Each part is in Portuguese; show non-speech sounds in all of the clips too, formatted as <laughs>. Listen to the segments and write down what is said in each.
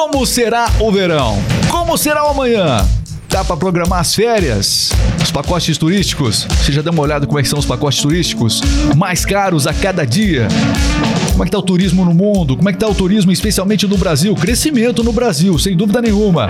Como será o verão? Como será o amanhã? Dá para programar as férias? Os pacotes turísticos? Você já deu uma olhada como é são os pacotes turísticos? Mais caros a cada dia. Como é que tá o turismo no mundo? Como é que tá o turismo, especialmente no Brasil? Crescimento no Brasil, sem dúvida nenhuma.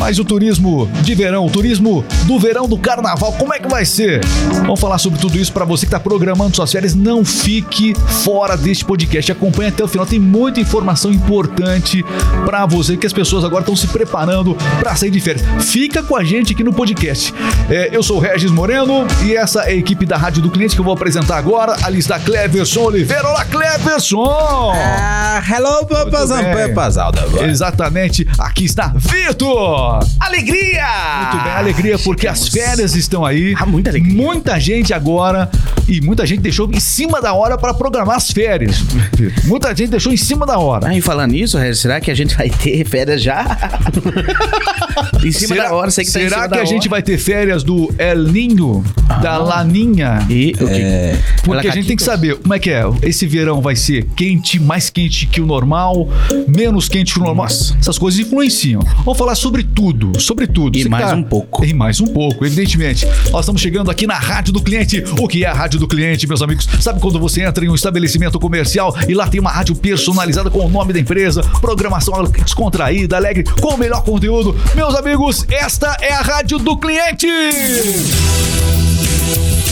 Mas o turismo de verão, o turismo do verão do carnaval, como é que vai ser? Vamos falar sobre tudo isso para você que está programando suas férias. Não fique fora deste podcast. Acompanhe até o final. Tem muita informação importante para você que as pessoas agora estão se preparando para sair de férias. Fica com a gente aqui no podcast. É, eu sou Regis Moreno e essa é a equipe da Rádio do Cliente que eu vou apresentar agora. Ali está Cleverson Oliveira. Olá, Cleverson! Ah, hello, papas and papas, Exatamente. Aqui está Vitor! Alegria! Muito bem, alegria porque as férias estão aí. Ah, muita alegria. Muita gente agora e muita gente deixou em cima da hora para programar as férias. <laughs> muita gente deixou em cima da hora. Ah, e falando nisso, será que a gente vai ter férias já? <laughs> em cima será, da hora, sei que tá em Será cima que da a gente hora. vai ter férias do El Ninho, da Laninha? E o que? Porque a gente tem que saber como é que é. Esse verão vai ser quente, mais quente que o normal, menos quente que o normal. Nossa. Essas coisas influenciam. Vamos falar sobre tudo, sobre tudo. E Você mais um pouco. E mais um pouco, evidentemente. Nós estamos chegando aqui na Rádio do Cliente. O que é a Rádio do Cliente, meus amigos? Sabe quando você entra em um estabelecimento comercial e lá tem uma rádio personalizada com o nome da empresa, programação descontraída, alegre, com o melhor conteúdo? Meus amigos, esta é a Rádio do Cliente!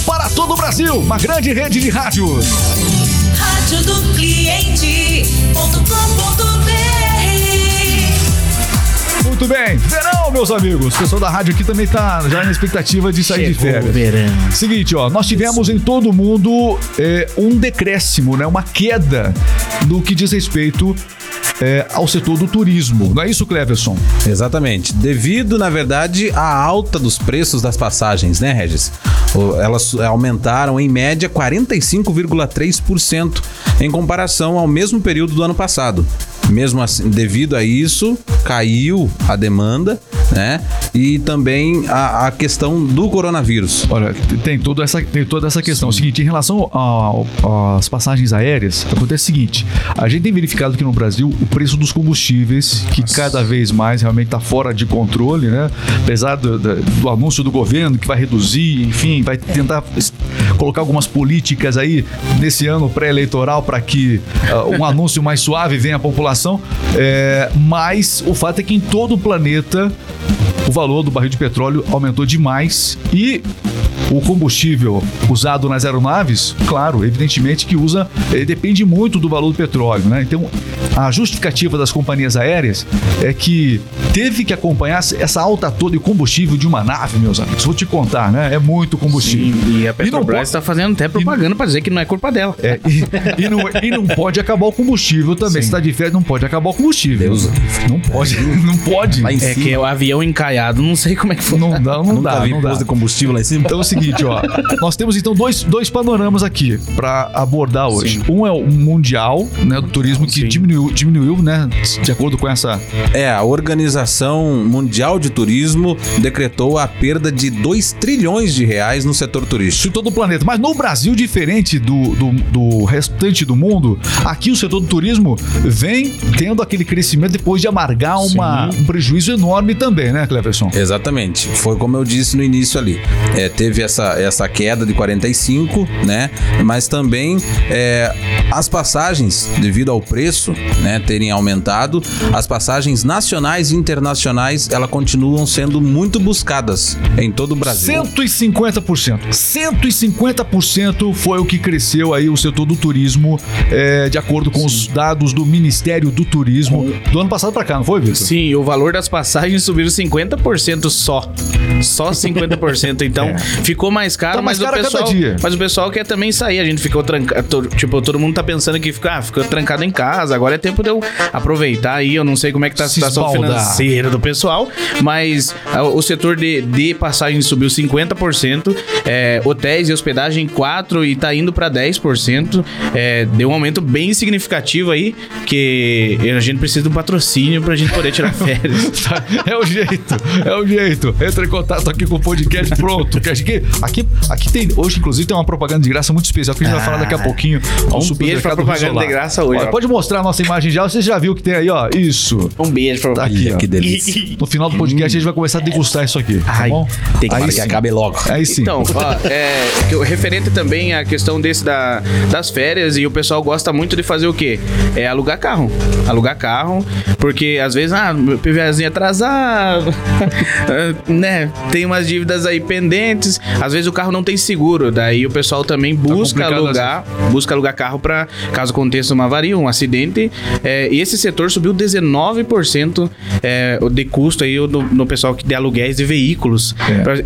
Para todo o Brasil, uma grande rede de rádios. Rádio do cliente.com.br Muito bem, verão, meus amigos. O pessoal da rádio aqui também tá já na expectativa de sair de Chegou o férias. verão. Seguinte, ó, nós tivemos em todo mundo é, um decréscimo, né, uma queda no que diz respeito é, ao setor do turismo. Não é isso, Cleverson? Exatamente. Devido, na verdade, à alta dos preços das passagens, né, Regis? Elas aumentaram em média 45,3% em comparação ao mesmo período do ano passado. Mesmo assim, devido a isso, caiu a demanda, né? E também a, a questão do coronavírus. Olha, tem, toda essa, tem toda essa questão. É o seguinte, em relação às passagens aéreas, acontece o seguinte: a gente tem verificado aqui no Brasil o preço dos combustíveis, que cada vez mais realmente está fora de controle, né? Apesar do, do- do anúncio do governo que vai reduzir, enfim, vai tentar colocar algumas políticas aí nesse ano pré-eleitoral para que ah, um <laughs> anúncio mais suave venha à população. É, mas o fato é que em todo o planeta o valor do barril de petróleo aumentou demais e o combustível usado nas aeronaves, claro, evidentemente que usa, eh, depende muito do valor do petróleo, né? Então, a justificativa das companhias aéreas é que teve que acompanhar essa alta toda de combustível de uma nave, meus amigos. Vou te contar, né? É muito combustível. Sim, e a não Petrobras pode- está fazendo até propaganda para dizer que não é culpa dela. É, e, e não, e não pode acabar o combustível também. Se tá de férias, não pode acabar o combustível. Deus não pode, não pode. É que o avião encaiado, não sei como é que foi. Não dá, não Nunca dá, não dá. posto de combustível lá em cima. Então é o seguinte, ó. Nós temos então dois, dois panoramas aqui pra abordar hoje. Um é o mundial, né, do turismo que Sim. diminuiu, diminuiu, né, de acordo com essa É, a Organização Mundial de Turismo decretou a perda de 2 trilhões de reais no setor de turístico. todo o planeta. Mas no Brasil, diferente do, do, do restante do mundo, aqui o setor do turismo vem tendo aquele crescimento depois de amargar uma, um prejuízo enorme também, né, Cleverson? Exatamente. Foi como eu disse no início ali. É, teve essa, essa queda de 45, né? Mas também é, as passagens, devido ao preço, né, terem aumentado, as passagens nacionais e internacionais, elas continuam sendo muito buscadas em todo o Brasil. 150%. 150% foi o que cresceu aí o setor do turismo, é, de acordo com os dados do Ministério do Turismo do ano passado pra cá, não foi, Vitor? Sim, o valor das passagens subiu 50% só. Só 50%. Então, <laughs> ficou mais caro, Tá mais mas caro o pessoal, mas o pessoal quer também sair. A gente ficou trancado, tipo, todo mundo tá pensando que fica, ah, ficou trancado em casa. Agora é tempo de eu aproveitar aí. Eu não sei como é que tá a situação financeira do pessoal, mas ah, o setor de, de passagens subiu 50%, é, hotéis e hospedagem 4 e tá indo para 10%. É, deu um aumento bem significativo aí, que a gente precisa de um patrocínio pra gente poder tirar <laughs> férias. Tá, É o jeito, é o jeito. Entra em contato aqui com o podcast, pronto. Que a gente- Aqui, aqui tem, hoje, inclusive, tem uma propaganda de graça muito especial que a gente vai falar daqui a pouquinho. Um beijo pra propaganda de graça hoje, Olha. Pode mostrar a nossa imagem já, você já viu o que tem aí, ó. Isso. Um beijo pra Tá aqui, ó. que delícia. <laughs> No final do podcast a gente vai começar a degustar isso aqui, tá Ai, bom? tem que aí que acabe logo. Aí sim. Então, ó, é, referente também à questão desse da, das férias e o pessoal gosta muito de fazer o quê? É alugar carro. Alugar carro, porque às vezes, ah, meu PVAzinho atrasado, <laughs> né? Tem umas dívidas aí pendentes. Às vezes o carro não tem seguro, daí o pessoal também busca complicado alugar, busca alugar carro para caso aconteça uma avaria, um acidente. É, e esse setor subiu 19% é, de custo aí no, no pessoal que de aluguéis de veículos.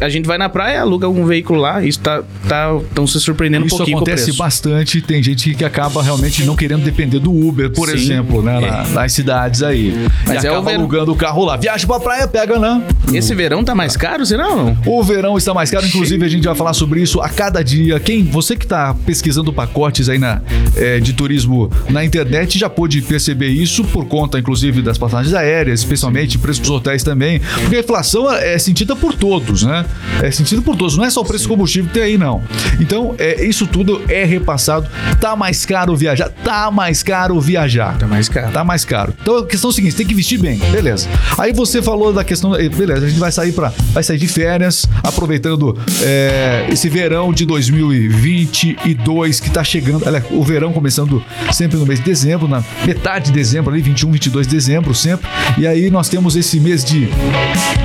É. A gente vai na praia, aluga um veículo lá, isso tá tá tão se surpreendendo Isso um pouquinho com o acontece bastante. Tem gente que acaba realmente não querendo depender do Uber, por Sim. exemplo, né? na- nas cidades aí. Mas e é o acaba verão. alugando o carro lá. Viaja pra praia, pega, né? Esse verão tá mais caro, será ou não? O verão está mais caro, inclusive a gente vai falar sobre isso a cada dia. Quem você que está pesquisando pacotes aí na, eh, de turismo na internet já pôde perceber isso por conta, inclusive, das passagens aéreas, especialmente preço dos hotéis também. Porque a inflação é sentida por todos, né? É sentida por todos, não é só o preço do combustível que tem aí, não. Então, é, isso tudo é repassado. Tá mais caro viajar? Tá mais caro viajar. Tá mais caro. Tá mais caro. Então a questão é a seguinte, tem que vestir bem, beleza. Aí você falou da questão, eh, beleza, a gente vai sair para, vai sair de férias, aproveitando eh, esse verão de 2022 que tá chegando, olha, o verão começando sempre no mês de dezembro, na metade de dezembro ali, 21, 22 de dezembro sempre. E aí nós temos esse mês de,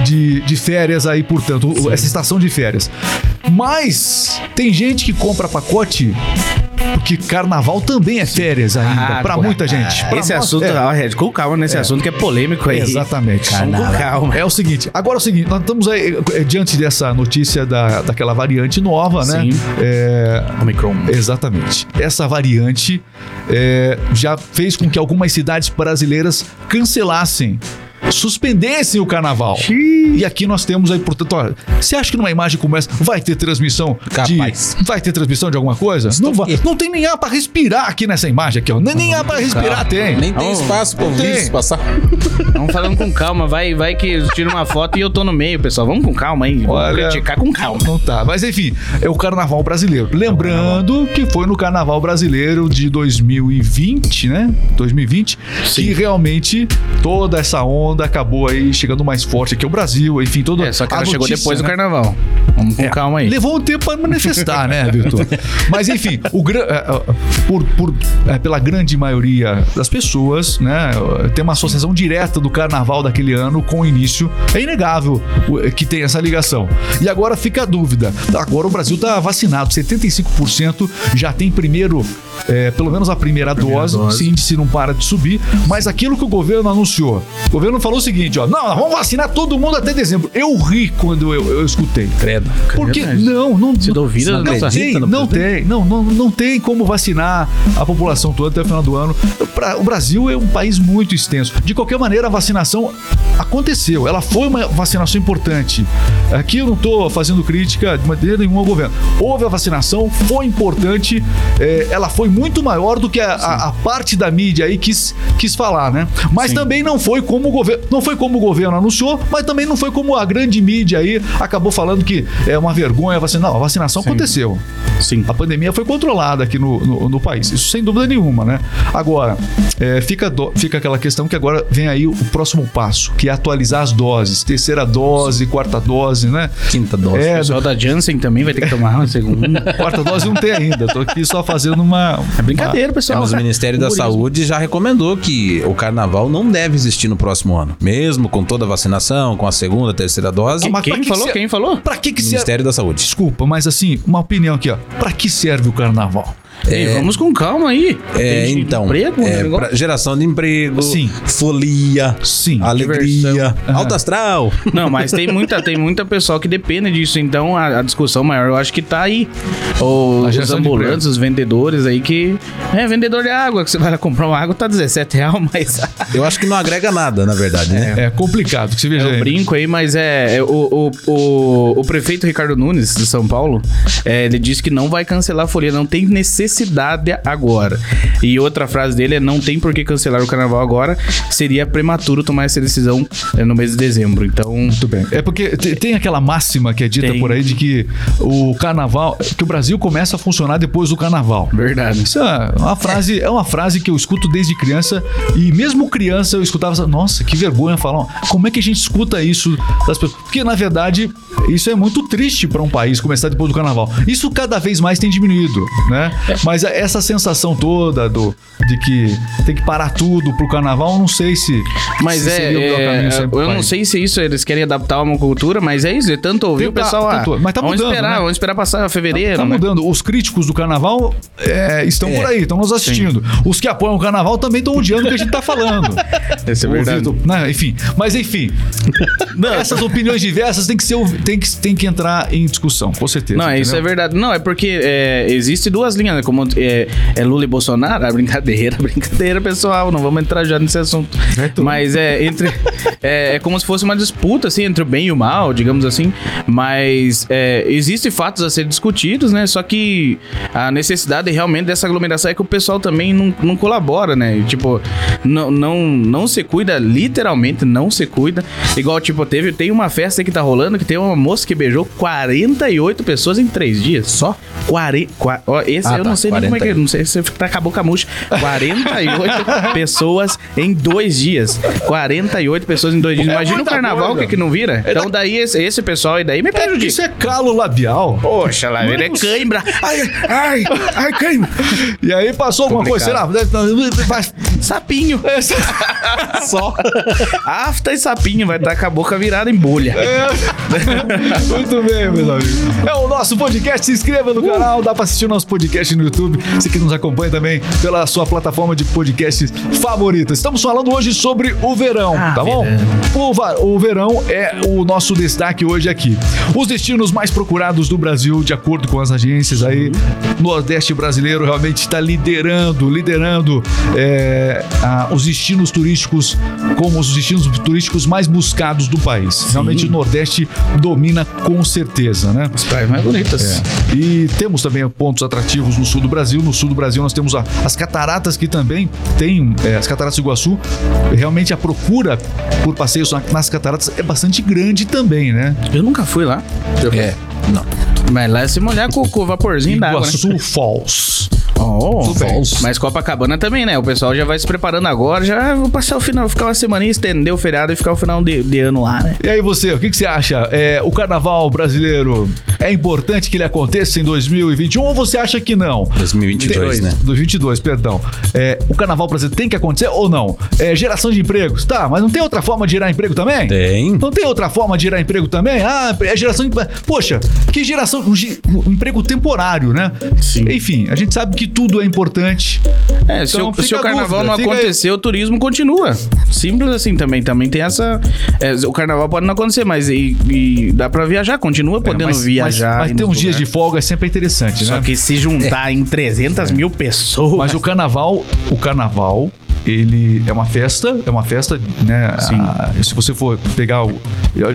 de, de férias aí, portanto, o- essa estação de férias. Mas tem gente que compra pacote porque carnaval também é férias ainda, Ah, pra pô, muita gente. Pra Esse nós- assunto, é. ó, Red, com calma nesse assunto que é polêmico aí. Exatamente. Com calma. É o seguinte, agora é o seguinte, nós estamos aí eh, diante dessa notícia da, daquela variante nova, né? Sim. É, Omicron. exatamente. Essa variante eh, já fez com que algumas cidades brasileiras cancelassem, suspendessem o carnaval. E aqui nós temos aí, portanto, olha, você acha que numa imagem como essa vai ter transmissão Capaz. de. Vai ter transmissão de alguma coisa? Não, vai, não tem nem ar pra respirar aqui nessa imagem aqui, ó. Nem, nem ar pra respirar tem. Nem tem espaço pra não ouvir tem. isso passar. Vamos falando com calma, vai, vai que eu tiro uma foto e eu tô no meio, pessoal. Vamos com calma aí. Vamos Olha, criticar com calma. Não tá. Mas enfim, é o carnaval brasileiro. Lembrando que foi no carnaval brasileiro de 2020, né? 2020, que realmente toda essa onda acabou aí chegando mais forte aqui ao Brasil, enfim, toda É, só que ela chegou notícia, depois do né? carnaval. Vamos com É, calma aí. Levou um tempo para manifestar, né, Vitor? <laughs> Mas enfim, o, gra- eh, eh, por, por, eh, pela grande maioria das pessoas, né, tem uma associação direta do carnaval daquele ano com o início. É inegável o- que tem essa ligação. E agora fica a dúvida. Agora o Brasil está vacinado, 75% já tem primeiro, eh, pelo menos a primeira, dose. dose. Esse índice não para de subir. Mas aquilo que o governo anunciou, o governo falou o seguinte: ó, não, vamos vacinar todo mundo até dezembro. Eu ri quando eu, eu escutei. Credo. Porque não, não, Você duvida não, dessa tem, acredita no não tem, não, não, não tem como vacinar a população toda até o final do ano. Pra- O Brasil é um país muito extenso. De qualquer maneira, a vacinação aconteceu. Ela foi uma vacinação importante. Aqui eu não estou fazendo crítica de maneira nenhuma ao governo. Houve a vacinação, foi importante. é, ela foi muito maior do que a, a- a parte da mídia aí quis, quis falar, né? Mas também não foi como o governo, não foi como o governo anunciou, mas também não foi como a grande mídia aí acabou falando que é uma vergonha vacinar. Não, a vacinação aconteceu. Sim. A pandemia foi controlada aqui no, no, no país, isso sem dúvida nenhuma, né? Agora, é, fica, do- fica aquela questão que agora vem aí o próximo passo, que é atualizar as doses, terceira dose, quarta dose, né? Quinta dose. O É, pessoal da Janssen também vai ter que tomar uma segunda. <laughs> quarta dose não tem ainda, tô aqui só fazendo uma... É brincadeira, É, pessoal. mas o Ministério da. Saúde já recomendou que o carnaval não deve existir no próximo ano. Mesmo com toda a vacinação, com a segunda, terceira dose. Quem que falou? que Quem falou? Pra que que serve... Ministério da Saúde. Desculpa, mas assim, uma opinião aqui, ó. Pra que serve o carnaval? Ei, vamos com calma aí. É, então, Emprego, é, negócio. pra geração de emprego, Sim. folia, Sim. alegria, diversão. alto astral. <laughs> Não, mas tem muita, tem muita pessoal que depende disso. Então a, a discussão maior eu acho que tá aí. O, os ambulantes, os vendedores aí que. É, vendedor de água, que você vai lá comprar uma água, tá 17 reais, <laughs> mas. Eu acho que não agrega nada, na verdade, né? É complicado, que você veja É aí. um brinco aí, mas é. é o, o, o, o prefeito Ricardo Nunes, de São Paulo, é, ele disse que não vai cancelar a folia, não tem necessidade agora. E outra frase dele é: não tem por que cancelar o carnaval agora, seria prematuro tomar essa decisão eh, no mês de dezembro. Então, Muito bem. É porque te- tem aquela máxima que é dita Tem. por aí de que o carnaval, que o Brasil começa a funcionar depois do carnaval. verdade. Isso é uma frase, é uma frase que eu escuto desde criança e mesmo criança eu escutava, nossa, que vergonha falar. Como é que a gente escuta isso das pessoas? Porque na verdade isso é muito triste para um país começar depois do carnaval. Isso cada vez mais tem diminuído, né? Mas essa sensação toda do de que tem que parar tudo pro carnaval, eu não sei se Mas se é, o é, caminho sempre pro eu não país. sei se isso eles querem adaptar uma cultura, mas é isso, é tanto ouvir o Tentar- pessoal. Ah, tanto- mas tá vamos mudando, esperar, né? vamos esperar passar fevereiro. Tá né? mudando. Os críticos do carnaval é, estão por aí, estão nos assistindo. Os que apoiam o carnaval também estão odiando o que a gente tá falando. <laughs> Esse é verdade. Ouvido- né, enfim, mas enfim. <laughs> essas opiniões diversas têm que, ser, tem que, tem que entrar em discussão, com certeza. Não, isso é entendeu? verdade. Não, é porque é, existe duas linhas, né? Como é, é Lula e Bolsonaro, a brincadeira, <laughs> brincadeira, pessoal. Não vamos entrar já nesse assunto. Mas é entre. <laughs> é, é como se fosse uma disputa, assim, entre o bem e o mal, digamos assim. Mas é, existem fatos a ser discutidos, né? Só que a necessidade realmente dessa aglomeração é que o pessoal também não, não colabora, né? Tipo, não, não, não se cuida, literalmente não se cuida. Igual, tipo, teve, tem uma festa que tá rolando que tem uma moça que beijou 48 pessoas em três dias. Só? 40, qua- ó, esse Ah, eu tá, não sei nem como é que 40. Não sei se tá com a murcha. 48 <laughs> pessoas em dois dias. 48 pessoas em dois dias. É Imagina o carnaval, coisa. que, que não vira? Então, daí esse, esse pessoal aí daí me É prejudica. isso é calo labial. Poxa, lá, ele é cãibra. Ai, ai, ai, cãibra. <laughs> E aí passou alguma coisa, será? Sapinho. Essa- <laughs> Só. Afta e sapinho. Vai estar com a boca virada em bolha. É. <laughs> Muito bem, meus amigos. É o nosso podcast. Se inscreva no canal. Dá pra assistir o nosso podcast no YouTube. Você que nos acompanha também pela sua plataforma de podcasts favorita. Estamos falando hoje sobre o verão, Ah, tá bom? O, o verão é o nosso destaque hoje aqui. Os destinos mais procurados do Brasil, de acordo com as agências aí, Nordeste brasileiro realmente está liderando, liderando é, a- os destinos turísticos como os destinos turísticos mais buscados do país. Realmente o Nordeste domina com certeza, né? As praias mais bonitas. E temos também pontos atrativos no sul do Brasil. No sul do Brasil nós temos a- as cataratas que também tem, é, as cataratas do Iguaçu. Realmente a procura por passeios na- nas cataratas é bastante grande também, né? Eu nunca fui lá. É. Não. Mas lá é se molhar com, com o vaporzinho d'água, né? Iguaçu Falls. Oh, Tudo bem. Mas Copacabana também, né? O pessoal já vai se preparando agora, já vou passar o final, ficar uma semana estender o feriado e ficar o final de, de ano lá, né? E aí você, o que, que você acha? É, o carnaval brasileiro é importante que ele aconteça em 2021 ou você acha que não? 2022, né? 2022, perdão. É, o carnaval brasileiro tem que acontecer ou não? É, geração de empregos, tá, mas não tem outra forma de gerar emprego também? Tem. Não tem outra forma de gerar emprego também? Ah, é geração de... Poxa, que geração... Um, um emprego temporário, né? Sim. Enfim, a gente sabe que tudo é importante. É, se, Então, o, fica se o carnaval dúvida, não fica aí. acontecer, o turismo continua. Simples assim também. Também tem essa. é, o carnaval pode não acontecer, mas e, e dá pra viajar, continua podendo É, mas, viajar. Mas, mas ter uns dias de folga é sempre interessante, Só né? que se juntar em 300 mil pessoas. Mas o carnaval, o carnaval, ele é uma festa, é uma festa, né? Sim. a- se você for pegar o-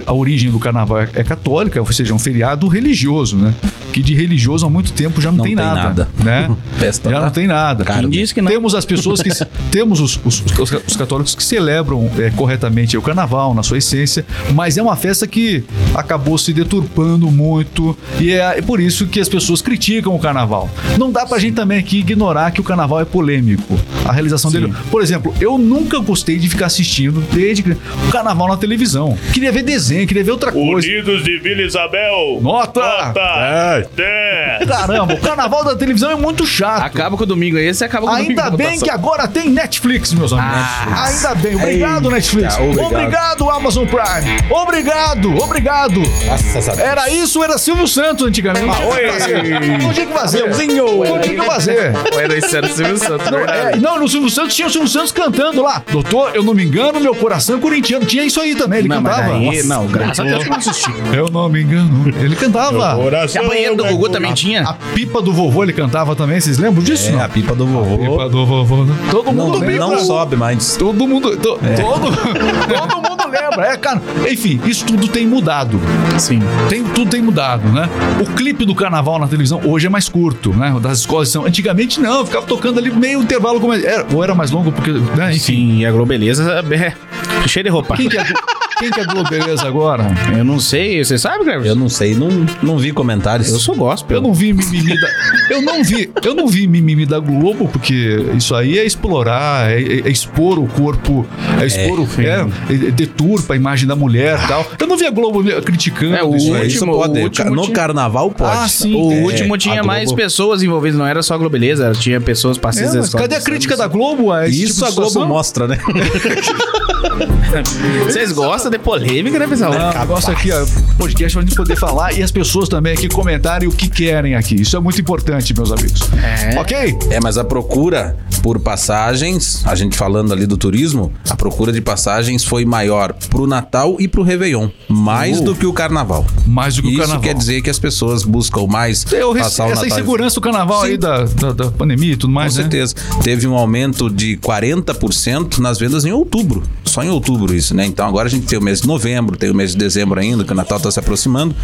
a, origem do carnaval é, é católica, ou seja, é um feriado religioso, né? Que de religioso há muito tempo já não, Não tem, tem nada, nada. né? <laughs> Festa já tá não tem nada. caro. Quem disse que não? Temos as pessoas que <laughs> temos os, os- os- os católicos que celebram é, corretamente o carnaval na sua essência, mas é uma festa que acabou se deturpando muito e é, é por isso que as pessoas criticam o carnaval. Não dá pra gente também aqui ignorar que o carnaval é polêmico. A realização dele, por exemplo, eu nunca gostei de ficar assistindo desde o carnaval na televisão. Queria ver desenho, queria ver outra coisa. Unidos de Vila Isabel. Nota! Nota 10. Caramba, o carnaval da televisão é muito chato. Acaba com o domingo aí, você acaba com o domingo. Ainda da bem que agora tem Netflix, meus amigos. Ah, Ainda bem. Obrigado, Netflix. obrigado. Obrigado. Amazon Prime. Obrigado, obrigado. Nossa? Era isso, era Silvio Santos antigamente. Não tinha o que fazer. Não tinha o que fazer. Não tinha o que fazer. Ou era isso, era o Silvio Santos, Não, verdade. é, não, no Silvio Santos tinha o Silvio Santos cantando lá. Doutor, eu não me engano, meu coração é corintiano. Tinha isso aí também, ele Não, mas cantava. daí, não, graças a Deus que eu não assisti. Eu não me engano. Ele cantava. E Coração. a banheira do é Gugu também tinha? A pipa do vovô ele cantava também, vocês lembram disso? É, não? a pipa do vovô. Pipa do vovô. né? Todo Não, mundo lembra. não sobe mais. Todo mundo. to- Todo, <laughs> todo mundo lembra. É, cara, enfim, isso tudo tem mudado. Sim. Tem, tudo tem mudado, né? O clipe do carnaval na televisão hoje é mais curto, né? Das escolas são. Antigamente não, ficava tocando ali meio intervalo, como era, ou era mais longo, porque. Né? Enfim. Sim, e a Globeleza é cheia de roupa. Quem que é, <laughs> quem que é Globo Beleza agora? Eu não sei, você sabe, Cleber? Eu não sei, não, não vi comentários. Eu sou gospel. Eu não vi mimimi da. Eu não vi, eu não vi mimimi da Globo, porque isso aí é explorar, é, é expor o corpo, é expor o. É, é, deturpa a imagem da mulher e tal. Eu não vi a Globo criticando É, o isso aí. Isso último- pode. o último no tinha- carnaval pode. Ah, sim. O É, último a tinha Globo- mais pessoas envolvidas, não era só a Globeleza, tinha pessoas É, passistas. mas cadê a crítica da Globo Isso tipo a Globo mostra, né? <laughs> <laughs> Vocês gostam de polêmica, né, pessoal? Não, o negócio aqui, ó, podcast pra gente poder falar e as pessoas também aqui comentarem o que querem aqui. Isso é muito importante, meus amigos. É. Ok? É, mas a procura por passagens, a gente falando ali do turismo, a procura de passagens foi maior pro Natal e pro Réveillon. Mais do que o Carnaval. Mais do que o Isso carnaval. quer dizer que as pessoas buscam mais Eu rece- passar o essa Natal. insegurança do carnaval aí Sim. da, da, da pandemia e tudo Com mais, né? certeza. Teve um aumento de 40% nas vendas em outubro. Só em outubro isso, né? Então agora a gente tem o mês de novembro, tem o mês de dezembro ainda, que o Natal está se aproximando.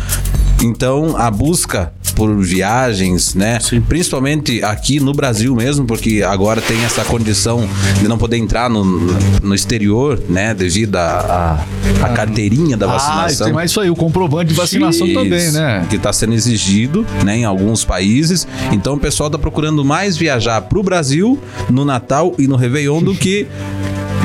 Então a busca por viagens, né? Principalmente aqui no Brasil mesmo, porque agora tem essa condição de não poder entrar no, no exterior, né? Devido à carteirinha da Ah, vacinação. tem mais isso aí, o comprovante de vacinação também, né? Que está sendo exigido né, em alguns países. Então o pessoal está procurando mais viajar para o Brasil no Natal e no Réveillon do <laughs> que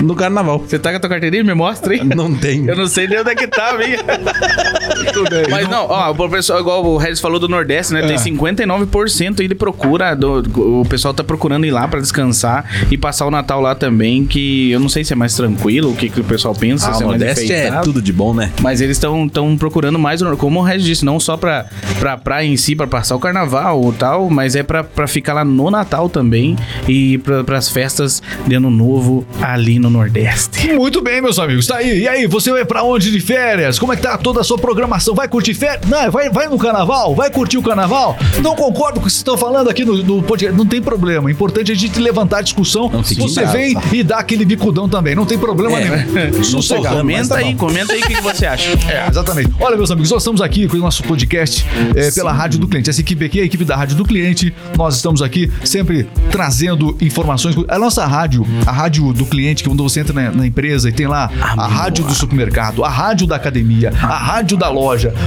no Carnaval. Você tá com a tua carteirinha? Me mostra aí. Não tem. Eu não sei nem onde é que tá, amiga. <laughs> <laughs> Tudo. Mas não, ó, o pessoal, igual o Regis falou do Nordeste, né? É. Tem 59% aí de procura. do- o pessoal tá procurando ir lá pra descansar e passar o Natal lá também. Que eu não sei se é mais tranquilo, o que, que o pessoal pensa. Ah, se o é Nordeste é tudo de bom, né? Mas eles estão procurando mais, o- como o Regis disse, não só pra, pra praia em si, pra passar o carnaval ou tal, mas é pra, pra ficar lá no Natal também e pra, pras festas de Ano Novo ali no Nordeste. Muito bem, meus amigos. Tá aí. E aí, você vai pra onde de férias? Como é que tá toda a sua programação? Vai curtir férias? Não, vai, vai no carnaval? Vai curtir o carnaval? Não concordo com o que vocês estão falando aqui no, no podcast. Não tem problema. O importante é a gente levantar a discussão. Não você vem e dá aquele bicudão também. Não tem problema É. nenhum. Sossegado. mas Comenta tá aí, bom. comenta aí o que, que você acha. <laughs> É, exatamente. Olha, meus amigos, nós estamos aqui com o nosso podcast é, pela Rádio do Cliente. Essa equipe aqui é a equipe da Rádio do Cliente. Nós estamos aqui sempre trazendo informações. A nossa rádio, a Rádio do Cliente, que é quando você entra na, na empresa e tem lá a rádio do supermercado, a rádio da academia, a rádio da loja.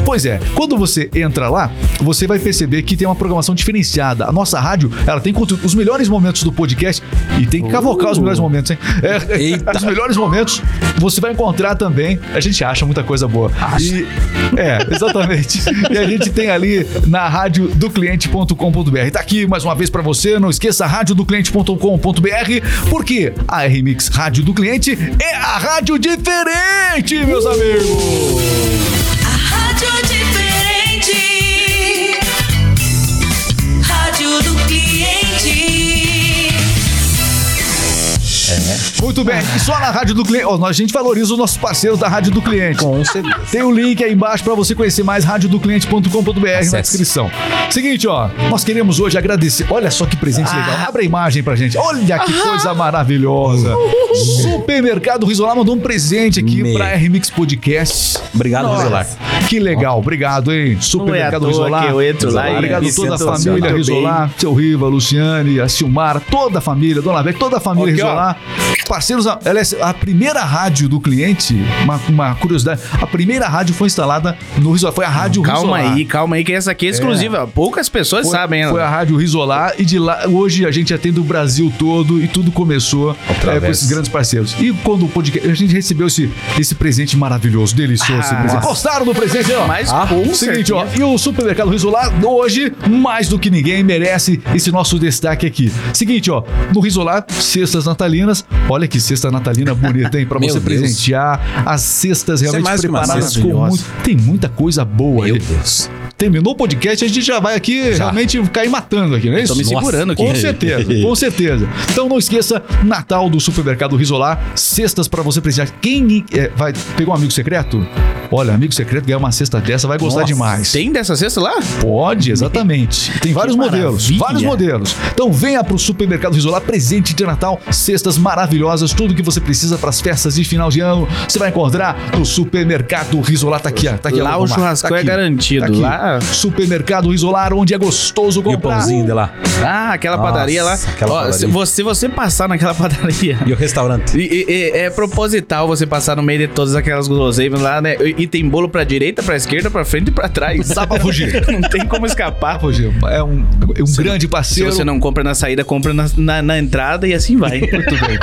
Pois é, quando você entra lá, você vai perceber que tem uma programação diferenciada. A nossa rádio, ela tem conteúdo, os melhores momentos do podcast e tem que cavocar os melhores momentos, hein? É, <laughs> Eita. os melhores momentos você vai encontrar também. A gente acha muita coisa boa. E, é, exatamente. e a gente tem ali na rádio do cliente.com.br. Tá aqui mais uma vez pra você. Não esqueça rádio do cliente.com.br, porque a RMix Rádio do Cliente é a rádio diferente, meus amigos. Muito bem. E só na rádio do cliente. Ó, a gente valoriza os nossos parceiros da rádio do cliente. Com certeza. Tem o link aí embaixo pra você conhecer mais radiodocliente.com.br na descrição. Seguinte, ó, nós queremos hoje agradecer. Olha só que presente legal. Abre a imagem pra gente. Olha que coisa maravilhosa. Supermercado Risolar mandou um presente aqui Me. pra RMix Podcast. Obrigado, Nossa, Risolar. Que legal. Obrigado, hein? Supermercado é Risolar. que eu entro lá Obrigado a toda a sinto família Risolar, seu Riva, Luciane, a Silmar, toda a família, Dona Beck, toda a família Aqui, ó. Parceiros, ela é a primeira rádio do cliente, uma, uma curiosidade, a primeira rádio foi instalada no Risolar, foi a rádio Calma Risolar. aí, calma aí, que essa aqui é exclusiva. Poucas pessoas Foi, sabem. foi ela. a Rádio Risolar e de lá hoje a gente atende o Brasil todo e tudo começou é, com esses grandes parceiros. E quando o podcast, a gente recebeu esse, esse presente maravilhoso, delicioso. esse Ah, presente. Gostaram do presente, ó? Mas Ah, com seguinte, ó, e o Supermercado Risolar hoje, mais do que ninguém, merece esse nosso destaque aqui. Seguinte, ó, no Risolar, cestas natalinas. Olha que cesta natalina bonita, hein? Pra você Deus. presentear as cestas é realmente preparadas com muito. Tem muita coisa boa Meu aí. Deus. Terminou o podcast, a gente já vai aqui realmente cair matando aqui, não é isso? Tô me segurando aqui. Com certeza, <laughs> com certeza. Então não esqueça, Natal do Supermercado Risolar, cestas pra você precisar. Quem é, vai pegar um amigo secreto? Olha, amigo secreto ganhar uma cesta dessa vai gostar Nossa, demais. Tem dessa cesta lá? Pode, <laughs> exatamente. Tem vários modelos, vários modelos. Então venha pro Supermercado Risolar, presente de Natal, cestas maravilhosas, tudo que você precisa para as festas de final de ano, você vai encontrar no Supermercado Risolar. Tá aqui, ó. Tá aqui, Lá o Lomar. churrascão Tá é garantido. tá aqui. Lá- Supermercado Risolar, onde é gostoso E o comprar. pãozinho de lá. Ah, aquela Nossa, padaria lá. aquela Ó, padaria. Se, você, se você passar naquela <laughs> padaria. E o restaurante. E, e- é proposital você passar no meio de todas aquelas guloseimas lá, né? E, e tem bolo pra direita, pra esquerda, pra frente e pra trás. Dá pra fugir. <laughs> não tem como escapar. Hoje é um, um grande Se parceiro. você não compra na saída, compra na, na- na entrada e assim vai. <laughs> Muito bem.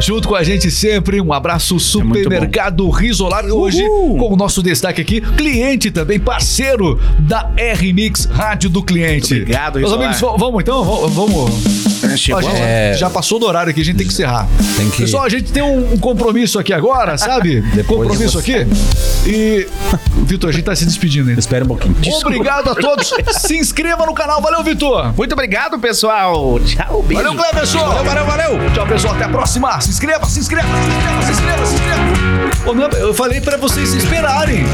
Junto com a gente sempre, um abraço Supermercado Risolar. Hoje, Uhul. com o nosso destaque aqui, cliente também, parceiro da R-Mix Rádio do Cliente. Muito obrigado, Meus amigos, vamos então? Vamos. Chegou Ó, gente, É. Já passou do horário aqui, a gente tem que encerrar. Tem que- Pessoal, a gente tem um, compromisso aqui agora, sabe? <laughs> Compromisso você- aqui. E. Vitor, a gente tá se despedindo ainda. Espera um pouquinho. Obrigado a todos. se inscreva no canal. Valeu, Vitor. Muito obrigado, pessoal. Tchau, beijo. Valeu, Cleverson. Valeu, valeu, valeu. Tchau, pessoal. Até a próxima. Se inscreva, se inscreva, se inscreva, se inscreva, se inscreva. Eu falei pra vocês esperarem.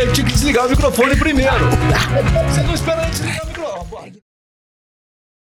Eu tinha que desligar o microfone primeiro. Você não espera antes de desligar o microfone.